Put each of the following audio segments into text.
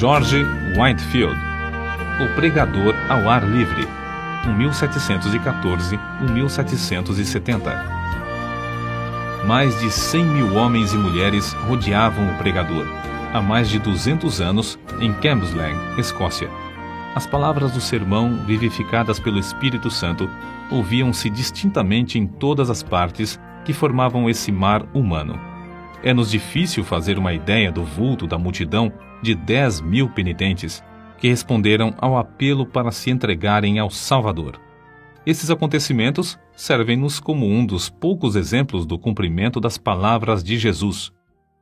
George Whitefield, O Pregador ao Ar Livre, 1714-1770. Mais de 100 mil homens e mulheres rodeavam o pregador, há mais de 200 anos, em Cambuslang, Escócia. As palavras do sermão, vivificadas pelo Espírito Santo, ouviam-se distintamente em todas as partes que formavam esse mar humano. É-nos difícil fazer uma ideia do vulto da multidão de 10 mil penitentes que responderam ao apelo para se entregarem ao Salvador. Esses acontecimentos servem-nos como um dos poucos exemplos do cumprimento das palavras de Jesus.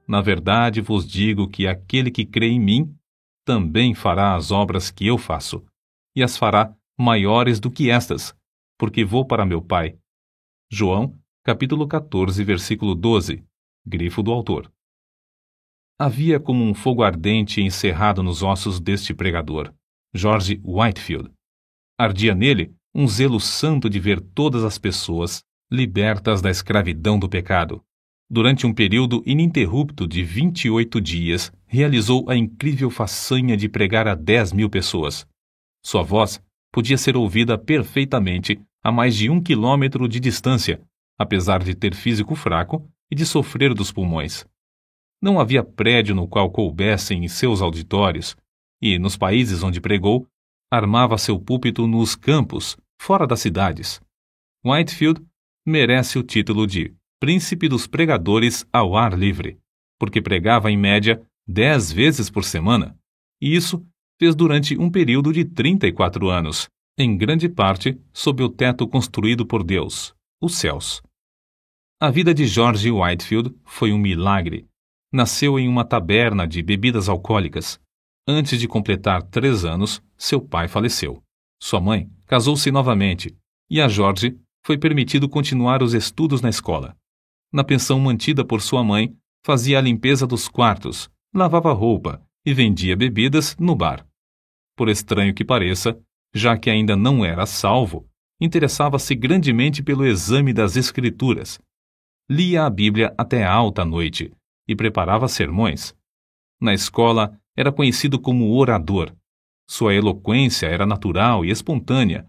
Na verdade vos digo que aquele que crê em mim também fará as obras que eu faço, e as fará maiores do que estas, porque vou para meu Pai. João, capítulo 14, versículo 12, grifo do autor. Havia como um fogo ardente encerrado nos ossos deste pregador, George Whitefield. Ardia nele um zelo santo de ver todas as pessoas libertas da escravidão do pecado. Durante um período ininterrupto de 28 dias, realizou a incrível façanha de pregar a 10 mil pessoas. Sua voz podia ser ouvida perfeitamente a mais de um quilômetro de distância, apesar de ter físico fraco e de sofrer dos pulmões. Não havia prédio no qual coubessem em seus auditórios, e, nos países onde pregou, armava seu púlpito nos campos, fora das cidades. Whitefield merece o título de Príncipe dos Pregadores ao Ar Livre, porque pregava em média dez vezes por semana, e isso fez durante um período de 34 anos, em grande parte sob o teto construído por Deus, os céus. A vida de George Whitefield foi um milagre. Nasceu em uma taberna de bebidas alcoólicas. Antes de completar três anos, seu pai faleceu. Sua mãe casou-se novamente e a George foi permitido continuar os estudos na escola. Na pensão mantida por sua mãe, fazia a limpeza dos quartos, lavava roupa e vendia bebidas no bar. Por estranho que pareça, já que ainda não era salvo, interessava-se grandemente pelo exame das Escrituras lia a Bíblia até alta noite e preparava sermões. Na escola, era conhecido como orador. Sua eloquência era natural e espontânea,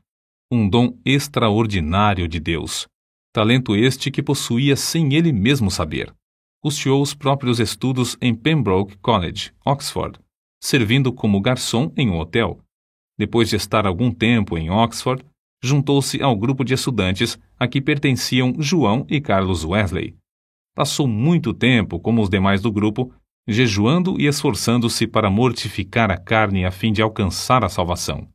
um dom extraordinário de Deus. Talento este que possuía sem ele mesmo saber. Custeou os próprios estudos em Pembroke College, Oxford, servindo como garçom em um hotel. Depois de estar algum tempo em Oxford, juntou-se ao grupo de estudantes a que pertenciam João e Carlos Wesley. Passou muito tempo, como os demais do grupo, jejuando e esforçando-se para mortificar a carne a fim de alcançar a salvação.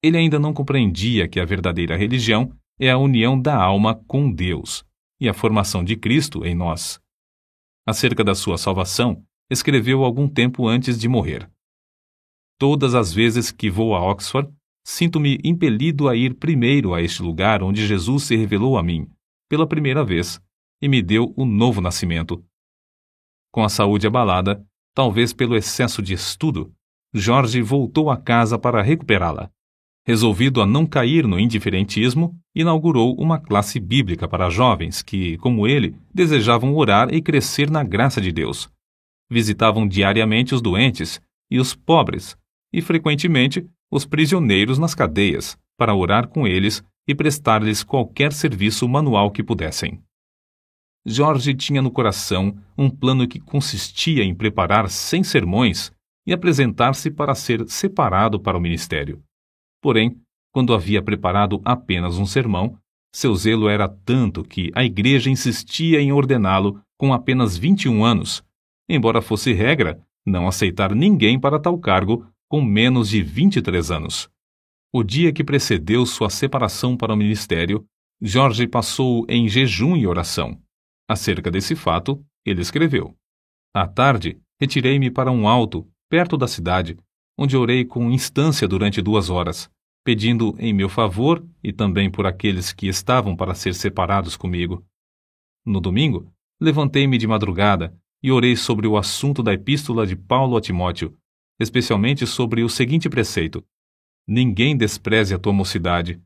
Ele ainda não compreendia que a verdadeira religião é a união da alma com Deus e a formação de Cristo em nós. Acerca da sua salvação, escreveu algum tempo antes de morrer. Todas as vezes que vou a Oxford, sinto-me impelido a ir primeiro a este lugar onde Jesus se revelou a mim, pela primeira vez, e me deu o novo nascimento. Com a saúde abalada, talvez pelo excesso de estudo, Jorge voltou a casa para recuperá-la. Resolvido a não cair no indiferentismo, inaugurou uma classe bíblica para jovens que, como ele, desejavam orar e crescer na graça de Deus. Visitavam diariamente os doentes e os pobres, e frequentemente os prisioneiros nas cadeias, para orar com eles e prestar-lhes qualquer serviço manual que pudessem. Jorge tinha no coração um plano que consistia em preparar cem sermões e apresentar-se para ser separado para o ministério. Porém, quando havia preparado apenas um sermão, seu zelo era tanto que a igreja insistia em ordená-lo com apenas 21 anos, embora fosse regra não aceitar ninguém para tal cargo com menos de 23 anos. O dia que precedeu sua separação para o ministério, Jorge passou em jejum e oração. Acerca desse fato, ele escreveu: À tarde, retirei-me para um alto, perto da cidade, onde orei com instância durante duas horas, pedindo em meu favor e também por aqueles que estavam para ser separados comigo. No domingo, levantei-me de madrugada e orei sobre o assunto da epístola de Paulo a Timóteo, especialmente sobre o seguinte preceito: Ninguém despreze a tua mocidade.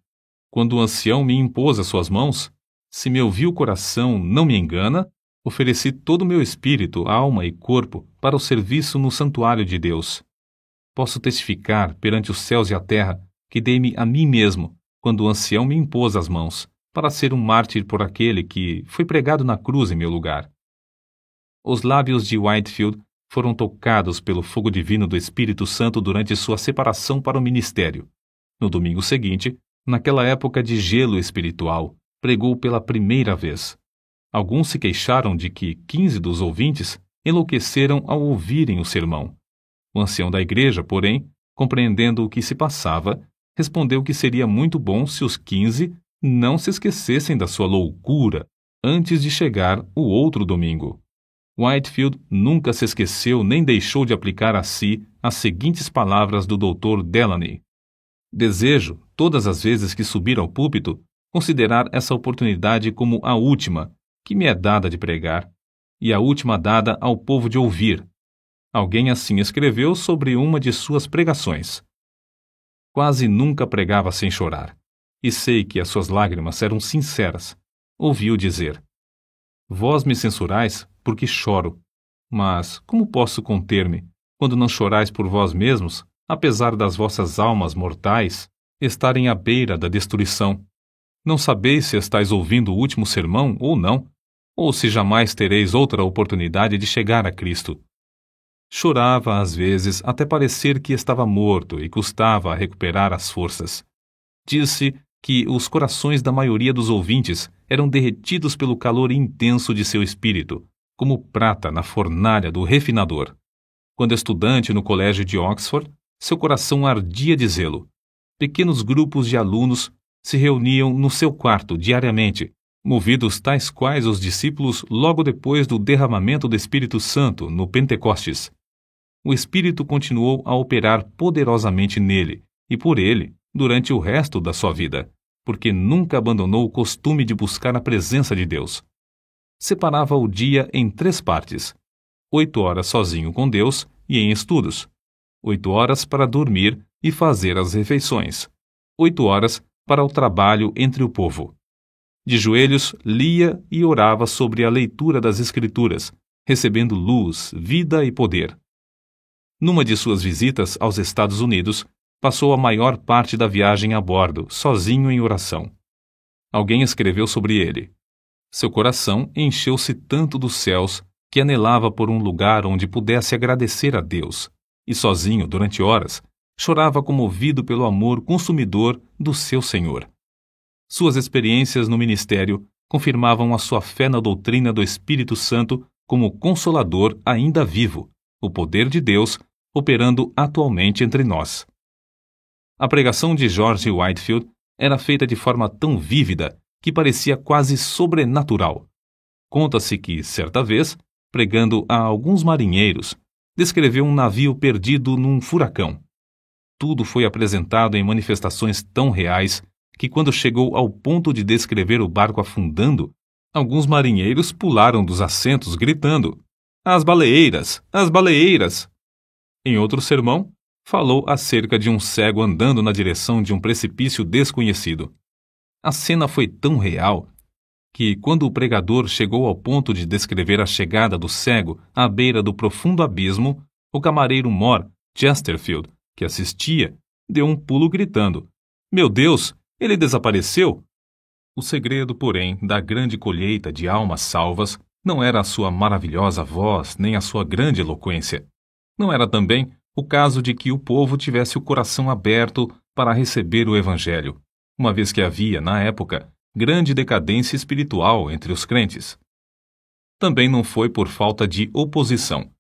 Quando o ancião me impôs as suas mãos, se meu vil coração não me engana, ofereci todo o meu espírito, alma e corpo para o serviço no santuário de Deus. Posso testificar perante os céus e a terra que dei-me a mim mesmo, quando o ancião me impôs as mãos, para ser um mártir por aquele que foi pregado na cruz em meu lugar. Os lábios de Whitefield foram tocados pelo fogo divino do Espírito Santo durante sua separação para o ministério. No domingo seguinte, naquela época de gelo espiritual, pregou pela primeira vez. Alguns se queixaram de que quinze dos ouvintes enlouqueceram ao ouvirem o sermão. O ancião da igreja, porém, compreendendo o que se passava, respondeu que seria muito bom se os quinze não se esquecessem da sua loucura antes de chegar o outro domingo. Whitefield nunca se esqueceu nem deixou de aplicar a si as seguintes palavras do Dr. Delaney: Desejo, todas as vezes que subir ao púlpito, considerar essa oportunidade como a última que me é dada de pregar e a última dada ao povo de ouvir. Alguém assim escreveu sobre uma de suas pregações. Quase nunca pregava sem chorar, e sei que as suas lágrimas eram sinceras. Ouviu dizer: Vós me censurais porque choro. Mas como posso conter-me quando não chorais por vós mesmos, apesar das vossas almas mortais estarem à beira da destruição? Não sabeis se estáis ouvindo o último sermão ou não, ou se jamais tereis outra oportunidade de chegar a Cristo. Chorava às vezes até parecer que estava morto e custava a recuperar as forças. Disse que os corações da maioria dos ouvintes eram derretidos pelo calor intenso de seu espírito, como prata na fornalha do refinador. Quando estudante no colégio de Oxford, seu coração ardia de zelo. Pequenos grupos de alunos se reuniam no seu quarto diariamente movidos tais quais os discípulos logo depois do derramamento do Espírito Santo no Pentecostes. O Espírito continuou a operar poderosamente nele e por ele durante o resto da sua vida, porque nunca abandonou o costume de buscar a presença de Deus. Separava o dia em três partes: oito horas sozinho com Deus e em estudos, oito horas para dormir e fazer as refeições, oito horas para o trabalho entre o povo. De joelhos, lia e orava sobre a leitura das Escrituras, recebendo luz, vida e poder. Numa de suas visitas aos Estados Unidos, passou a maior parte da viagem a bordo, sozinho em oração. Alguém escreveu sobre ele. Seu coração encheu-se tanto dos céus que anelava por um lugar onde pudesse agradecer a Deus, e sozinho, durante horas, chorava comovido pelo amor consumidor do seu Senhor. Suas experiências no ministério confirmavam a sua fé na doutrina do Espírito Santo como consolador ainda vivo, o poder de Deus operando atualmente entre nós. A pregação de George Whitefield era feita de forma tão vívida que parecia quase sobrenatural. Conta-se que, certa vez, pregando a alguns marinheiros, descreveu um navio perdido num furacão. Tudo foi apresentado em manifestações tão reais que, quando chegou ao ponto de descrever o barco afundando, alguns marinheiros pularam dos assentos gritando: As baleeiras! As baleeiras! Em outro sermão, falou acerca de um cego andando na direção de um precipício desconhecido. A cena foi tão real que, quando o pregador chegou ao ponto de descrever a chegada do cego à beira do profundo abismo, o camareiro Mor Chesterfield, que assistia, deu um pulo gritando: Meu Deus, ele desapareceu? O segredo, porém, da grande colheita de almas salvas não era a sua maravilhosa voz nem a sua grande eloquência. Não era também o caso de que o povo tivesse o coração aberto para receber o Evangelho, uma vez que havia, na época, grande decadência espiritual entre os crentes. Também não foi por falta de oposição.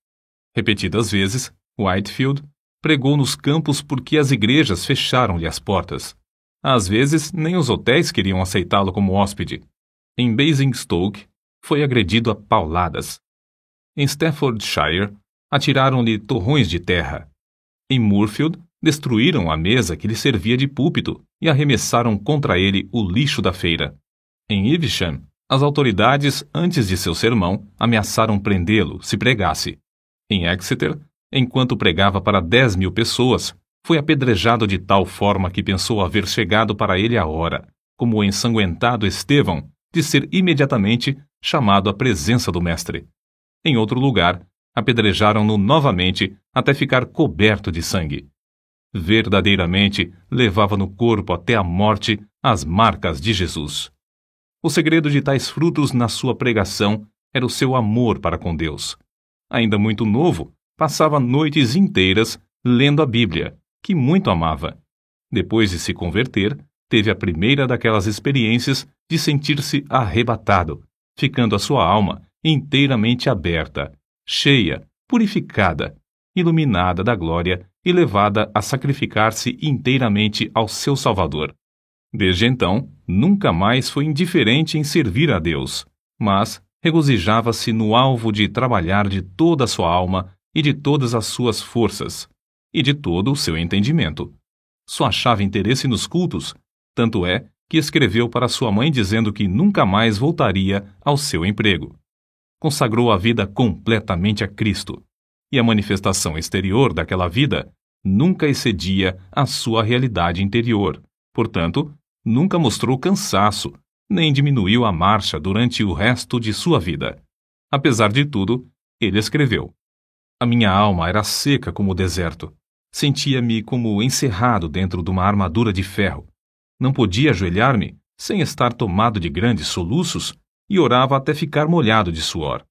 Repetidas vezes, Whitefield pregou nos campos porque as igrejas fecharam-lhe as portas. Às vezes, nem os hotéis queriam aceitá-lo como hóspede. Em Basingstoke, foi agredido a pauladas. Em Staffordshire, atiraram-lhe torrões de terra. Em Moorfield, destruíram a mesa que lhe servia de púlpito e arremessaram contra ele o lixo da feira. Em Evesham, as autoridades, antes de seu sermão, ameaçaram prendê-lo se pregasse. Em Exeter, enquanto pregava para dez mil pessoas, foi apedrejado de tal forma que pensou haver chegado para ele a hora, como o ensanguentado Estevão, de ser imediatamente chamado à presença do Mestre. Em outro lugar, apedrejaram-no novamente até ficar coberto de sangue. Verdadeiramente levava no corpo até a morte as marcas de Jesus. O segredo de tais frutos na sua pregação era o seu amor para com Deus. Ainda muito novo, passava noites inteiras lendo a Bíblia, que muito amava. Depois de se converter, teve a primeira daquelas experiências de sentir-se arrebatado, ficando a sua alma inteiramente aberta, cheia, purificada, iluminada da glória e levada a sacrificar-se inteiramente ao seu Salvador. Desde então, nunca mais foi indiferente em servir a Deus, mas regozijava-se no alvo de trabalhar de toda a sua alma e de todas as suas forças, e de todo o seu entendimento. Só achava interesse nos cultos, tanto é que escreveu para sua mãe dizendo que nunca mais voltaria ao seu emprego. Consagrou a vida completamente a Cristo, e a manifestação exterior daquela vida nunca excedia a sua realidade interior. Portanto, nunca mostrou cansaço, nem diminuiu a marcha durante o resto de sua vida. Apesar de tudo, ele escreveu: A minha alma era seca como o deserto. Sentia-me como encerrado dentro de uma armadura de ferro. Não podia ajoelhar-me sem estar tomado de grandes soluços e orava até ficar molhado de suor.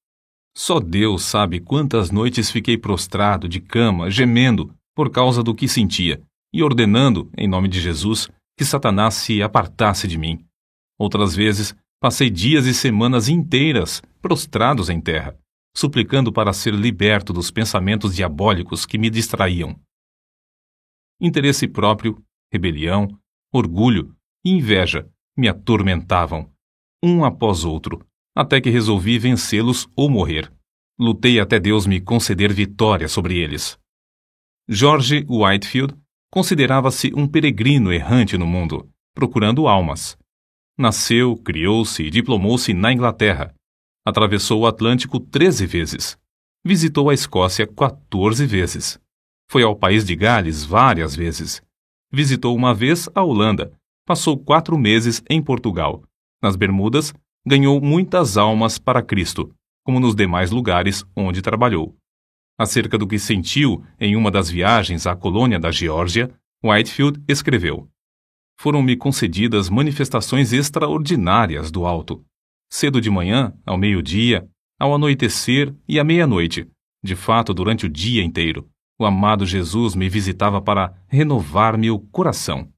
Só Deus sabe quantas noites fiquei prostrado de cama, gemendo por causa do que sentia e ordenando, em nome de Jesus, que Satanás se apartasse de mim. Outras vezes, passei dias e semanas inteiras prostrados em terra, suplicando para ser liberto dos pensamentos diabólicos que me distraíam. Interesse próprio, rebelião, orgulho e inveja me atormentavam, um após outro, até que resolvi vencê-los ou morrer. Lutei até Deus me conceder vitória sobre eles. George Whitefield considerava-se um peregrino errante no mundo, procurando almas. Nasceu, criou-se e diplomou-se na Inglaterra. Atravessou o Atlântico 13 vezes. Visitou a Escócia 14 vezes. Foi ao país de Gales várias vezes. Visitou uma vez a Holanda. Passou quatro meses em Portugal. Nas Bermudas, ganhou muitas almas para Cristo, como nos demais lugares onde trabalhou. Acerca do que sentiu em uma das viagens à colônia da Geórgia, Whitefield escreveu: Foram-me concedidas manifestações extraordinárias do alto. Cedo de manhã, ao meio-dia, ao anoitecer e à meia-noite, de fato durante o dia inteiro, o amado Jesus me visitava para renovar-me o coração.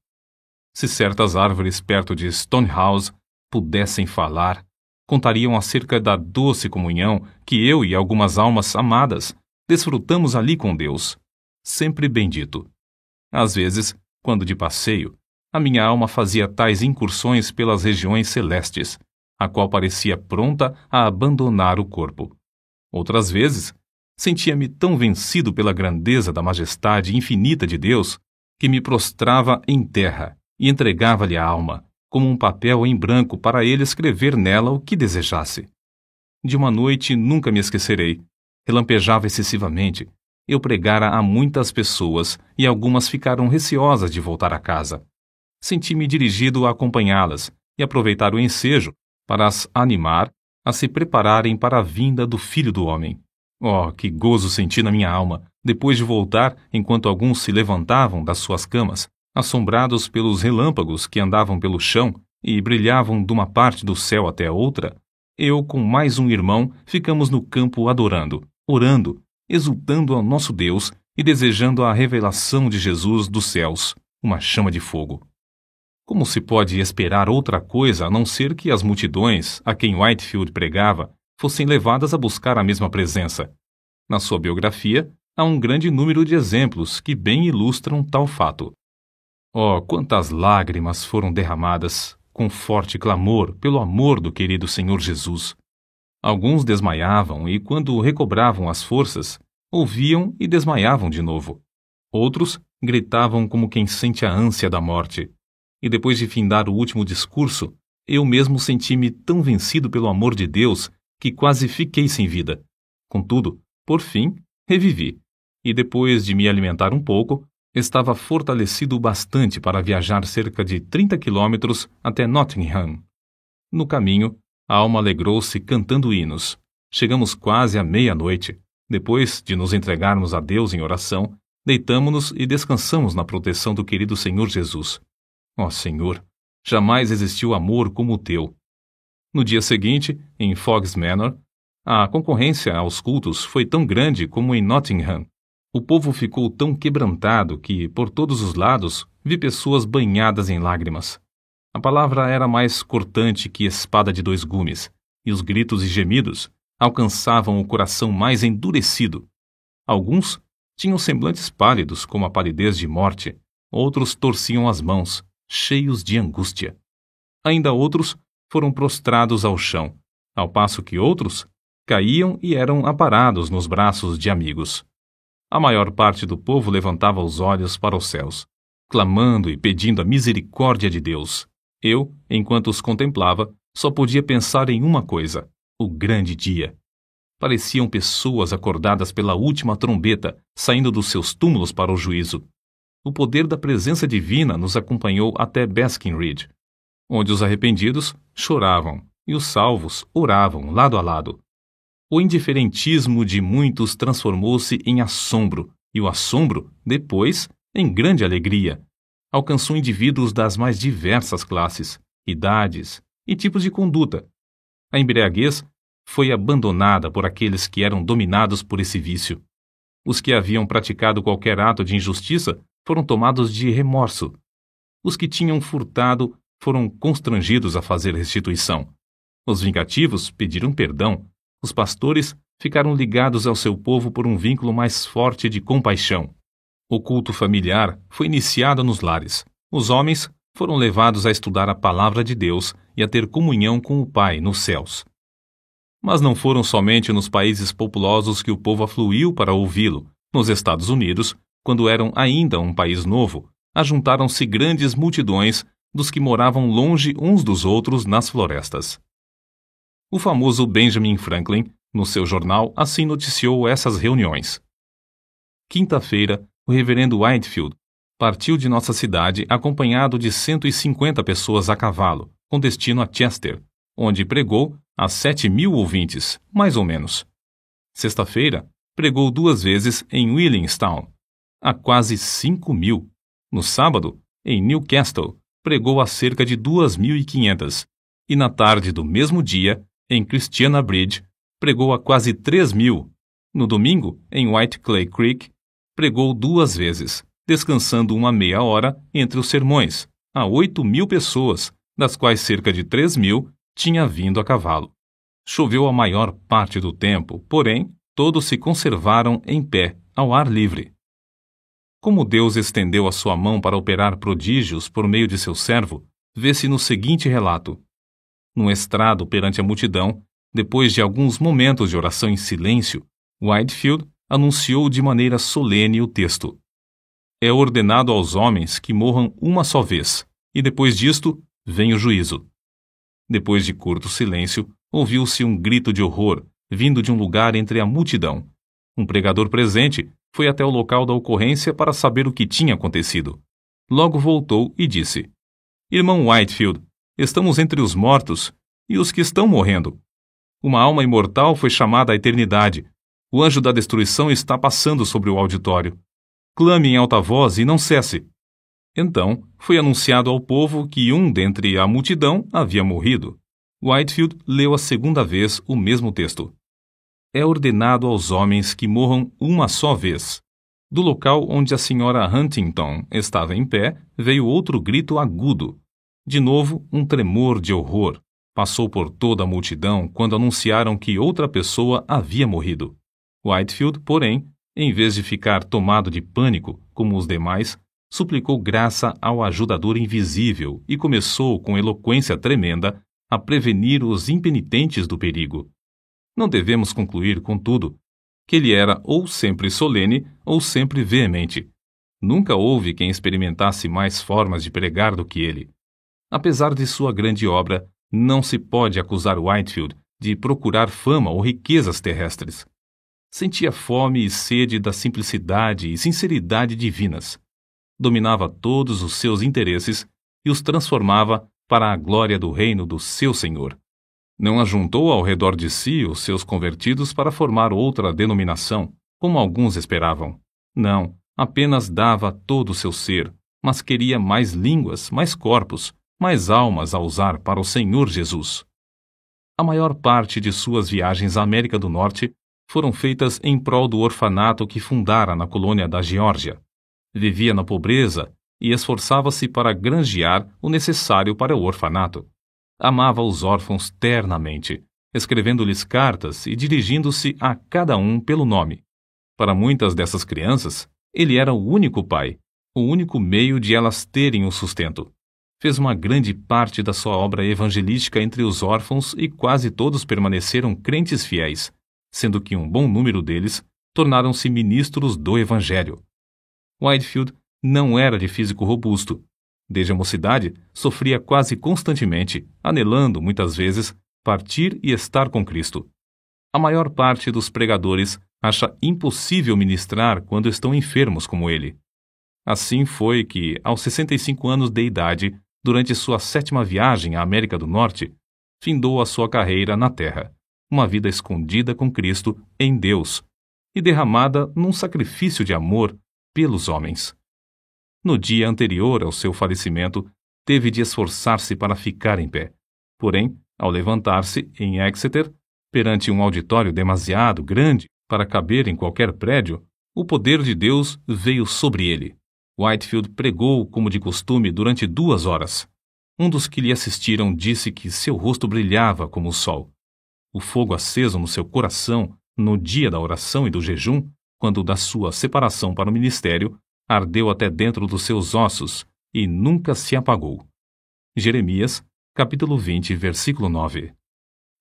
Se certas árvores perto de Stonehouse pudessem falar, contariam acerca da doce comunhão que eu e algumas almas amadas desfrutamos ali com Deus, sempre bendito. Às vezes, quando de passeio, a minha alma fazia tais incursões pelas regiões celestes, a qual parecia pronta a abandonar o corpo. Outras vezes, sentia-me tão vencido pela grandeza da majestade infinita de Deus que me prostrava em terra e entregava-lhe a alma, como um papel em branco para ele escrever nela o que desejasse. De uma noite nunca me esquecerei, relampejava excessivamente. Eu pregara a muitas pessoas e algumas ficaram receosas de voltar a casa. Senti-me dirigido a acompanhá-las e aproveitar o ensejo para as animar a se prepararem para a vinda do Filho do Homem. Oh, que gozo senti na minha alma, depois de voltar enquanto alguns se levantavam das suas camas, assombrados pelos relâmpagos que andavam pelo chão e brilhavam de uma parte do céu até a outra, eu com mais um irmão ficamos no campo adorando orando, exultando ao nosso Deus e desejando a revelação de Jesus dos céus, uma chama de fogo. Como se pode esperar outra coisa a não ser que as multidões a quem Whitefield pregava fossem levadas a buscar a mesma presença? Na sua biografia, há um grande número de exemplos que bem ilustram tal fato. Oh, quantas lágrimas foram derramadas, com forte clamor, pelo amor do querido Senhor Jesus! Alguns desmaiavam e, quando recobravam as forças, ouviam e desmaiavam de novo. Outros gritavam como quem sente a ânsia da morte. E depois de findar o último discurso, eu mesmo senti-me tão vencido pelo amor de Deus que quase fiquei sem vida. Contudo, por fim, revivi. E depois de me alimentar um pouco, estava fortalecido bastante para viajar cerca de 30 quilômetros até Nottingham. No caminho, a alma alegrou-se cantando hinos. Chegamos quase à meia-noite. Depois de nos entregarmos a Deus em oração, deitamo-nos e descansamos na proteção do querido Senhor Jesus. Ó oh, Senhor, jamais existiu amor como o teu. No dia seguinte, em Fogg's Manor, a concorrência aos cultos foi tão grande como em Nottingham. O povo ficou tão quebrantado que, por todos os lados, vi pessoas banhadas em lágrimas. A palavra era mais cortante que espada de dois gumes, e os gritos e gemidos alcançavam o coração mais endurecido. Alguns tinham semblantes pálidos como a palidez de morte, outros torciam as mãos, cheios de angústia. Ainda outros foram prostrados ao chão, ao passo que outros caíam e eram aparados nos braços de amigos. A maior parte do povo levantava os olhos para os céus, clamando e pedindo a misericórdia de Deus. Eu, enquanto os contemplava, só podia pensar em uma coisa: o grande dia. Pareciam pessoas acordadas pela última trombeta, saindo dos seus túmulos para o juízo. O poder da presença divina nos acompanhou até Baskin Ridge, onde os arrependidos choravam e os salvos oravam lado a lado. O indiferentismo de muitos transformou-se em assombro, e o assombro, depois, em grande alegria. Alcançou indivíduos das mais diversas classes, idades e tipos de conduta, a embriaguez foi abandonada por aqueles que eram dominados por esse vício. Os que haviam praticado qualquer ato de injustiça foram tomados de remorso. Os que tinham furtado foram constrangidos a fazer restituição. Os vingativos pediram perdão. Os pastores ficaram ligados ao seu povo por um vínculo mais forte de compaixão. O culto familiar foi iniciado nos lares. Os homens foram levados a estudar a palavra de Deus e a ter comunhão com o Pai nos céus. Mas não foram somente nos países populosos que o povo afluiu para ouvi-lo. Nos Estados Unidos, quando eram ainda um país novo, ajuntaram-se grandes multidões dos que moravam longe uns dos outros nas florestas. O famoso Benjamin Franklin, no seu jornal, assim noticiou essas reuniões. Quinta-feira, o reverendo Whitefield partiu de nossa cidade acompanhado de 150 pessoas a cavalo, com destino a Chester, onde pregou a 7 mil ouvintes, mais ou menos. Sexta-feira, pregou duas vezes em Willingstown, a quase 5 mil. No sábado, em Newcastle, pregou a cerca de 2.500. E na tarde do mesmo dia, em Christiana Bridge, pregou a quase 3 mil. No domingo, em White Clay Creek, pregou duas vezes, descansando uma meia hora entre os sermões, a oito mil pessoas, das quais cerca de três mil tinha vindo a cavalo. Choveu a maior parte do tempo, porém, todos se conservaram em pé, ao ar livre. Como Deus estendeu a sua mão para operar prodígios por meio de seu servo, vê-se no seguinte relato. Num estrado perante a multidão, depois de alguns momentos de oração em silêncio, Whitefield anunciou de maneira solene o texto: é ordenado aos homens que morram uma só vez, e depois disto vem o juízo. Depois de curto silêncio, ouviu-se um grito de horror, vindo de um lugar entre a multidão. Um pregador presente foi até o local da ocorrência para saber o que tinha acontecido. Logo voltou e disse: Irmão Whitefield, estamos entre os mortos e os que estão morrendo. Uma alma imortal foi chamada à eternidade. O anjo da destruição está passando sobre o auditório clame em alta voz e não cesse. Então foi anunciado ao povo que um dentre a multidão havia morrido. Whitefield leu a segunda vez o mesmo texto. É ordenado aos homens que morram uma só vez. Do local onde a senhora Huntington estava em pé, veio outro grito agudo. De novo, um tremor de horror. Passou por toda a multidão quando anunciaram que outra pessoa havia morrido. Whitefield, porém, em vez de ficar tomado de pânico, como os demais, suplicou graça ao ajudador invisível e começou, com eloquência tremenda, a prevenir os impenitentes do perigo. Não devemos concluir, contudo, que ele era ou sempre solene ou sempre veemente. Nunca houve quem experimentasse mais formas de pregar do que ele. Apesar de sua grande obra, não se pode acusar Whitefield de procurar fama ou riquezas terrestres. Sentia fome e sede da simplicidade e sinceridade divinas. Dominava todos os seus interesses e os transformava para a glória do reino do seu Senhor. Não ajuntou ao redor de si os seus convertidos para formar outra denominação, como alguns esperavam. Não, apenas dava todo o seu ser, mas queria mais línguas, mais corpos, mais almas a usar para o Senhor Jesus. A maior parte de suas viagens à América do Norte foram feitas em prol do orfanato que fundara na colônia da Geórgia. Vivia na pobreza e esforçava-se para granjear o necessário para o orfanato. Amava os órfãos ternamente, escrevendo-lhes cartas e dirigindo-se a cada um pelo nome. Para muitas dessas crianças, ele era o único pai, o único meio de elas terem o sustento. Fez uma grande parte da sua obra evangelística entre os órfãos e quase todos permaneceram crentes fiéis, sendo que um bom número deles tornaram-se ministros do Evangelho. Whitefield não era de físico robusto. Desde a mocidade, sofria quase constantemente, anelando, muitas vezes, partir e estar com Cristo. A maior parte dos pregadores acha impossível ministrar quando estão enfermos como ele. Assim foi que, aos 65 anos de idade, durante sua sétima viagem à América do Norte, findou a sua carreira na Terra, uma vida escondida com Cristo em Deus e derramada num sacrifício de amor pelos homens. No dia anterior ao seu falecimento, teve de esforçar-se para ficar em pé. Porém, ao levantar-se em Exeter, perante um auditório demasiado grande para caber em qualquer prédio, o poder de Deus veio sobre ele. Whitefield pregou como de costume durante duas horas. Um dos que lhe assistiram disse que seu rosto brilhava como o sol. O fogo aceso no seu coração no dia da oração e do jejum, quando da sua separação para o ministério, ardeu até dentro dos seus ossos e nunca se apagou. Jeremias, capítulo 20, versículo 9.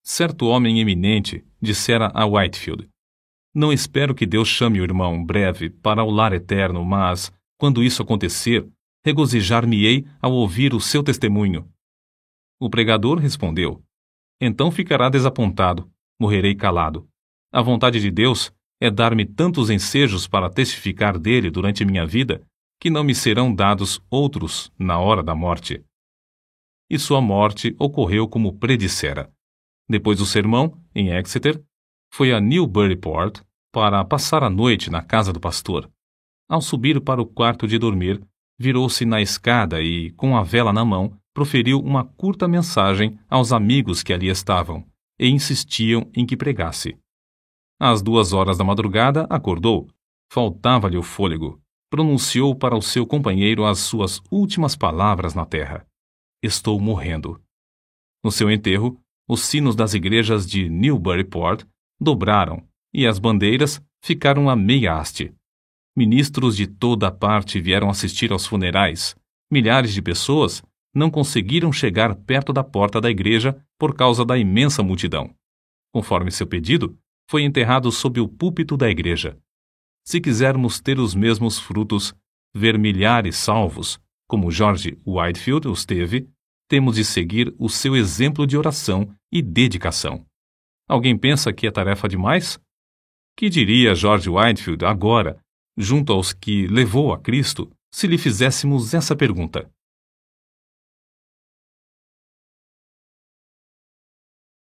Certo homem eminente dissera a Whitefield: Não espero que Deus chame o irmão breve para o lar eterno, mas, quando isso acontecer, regozijar-me-ei ao ouvir o seu testemunho. O pregador respondeu: Então ficará desapontado, morrerei calado. A vontade de Deus é dar-me tantos ensejos para testificar dele durante minha vida, que não me serão dados outros na hora da morte. E sua morte ocorreu como predissera. Depois do sermão, em Exeter, foi a Newburyport para passar a noite na casa do pastor. Ao subir para o quarto de dormir, virou-se na escada e, com a vela na mão, proferiu uma curta mensagem aos amigos que ali estavam e insistiam em que pregasse. Às duas horas da madrugada, acordou. Faltava-lhe o fôlego. Pronunciou para o seu companheiro as suas últimas palavras na terra: Estou morrendo. No seu enterro, os sinos das igrejas de Newburyport dobraram e as bandeiras ficaram a meia haste. Ministros de toda parte vieram assistir aos funerais. Milhares de pessoas não conseguiram chegar perto da porta da igreja por causa da imensa multidão. Conforme seu pedido, foi enterrado sob o púlpito da igreja. Se quisermos ter os mesmos frutos, ver milhares salvos, como George Whitefield os teve, temos de seguir o seu exemplo de oração e dedicação. Alguém pensa que é tarefa demais? Que diria George Whitefield agora, junto aos que levou a Cristo, se lhe fizéssemos essa pergunta?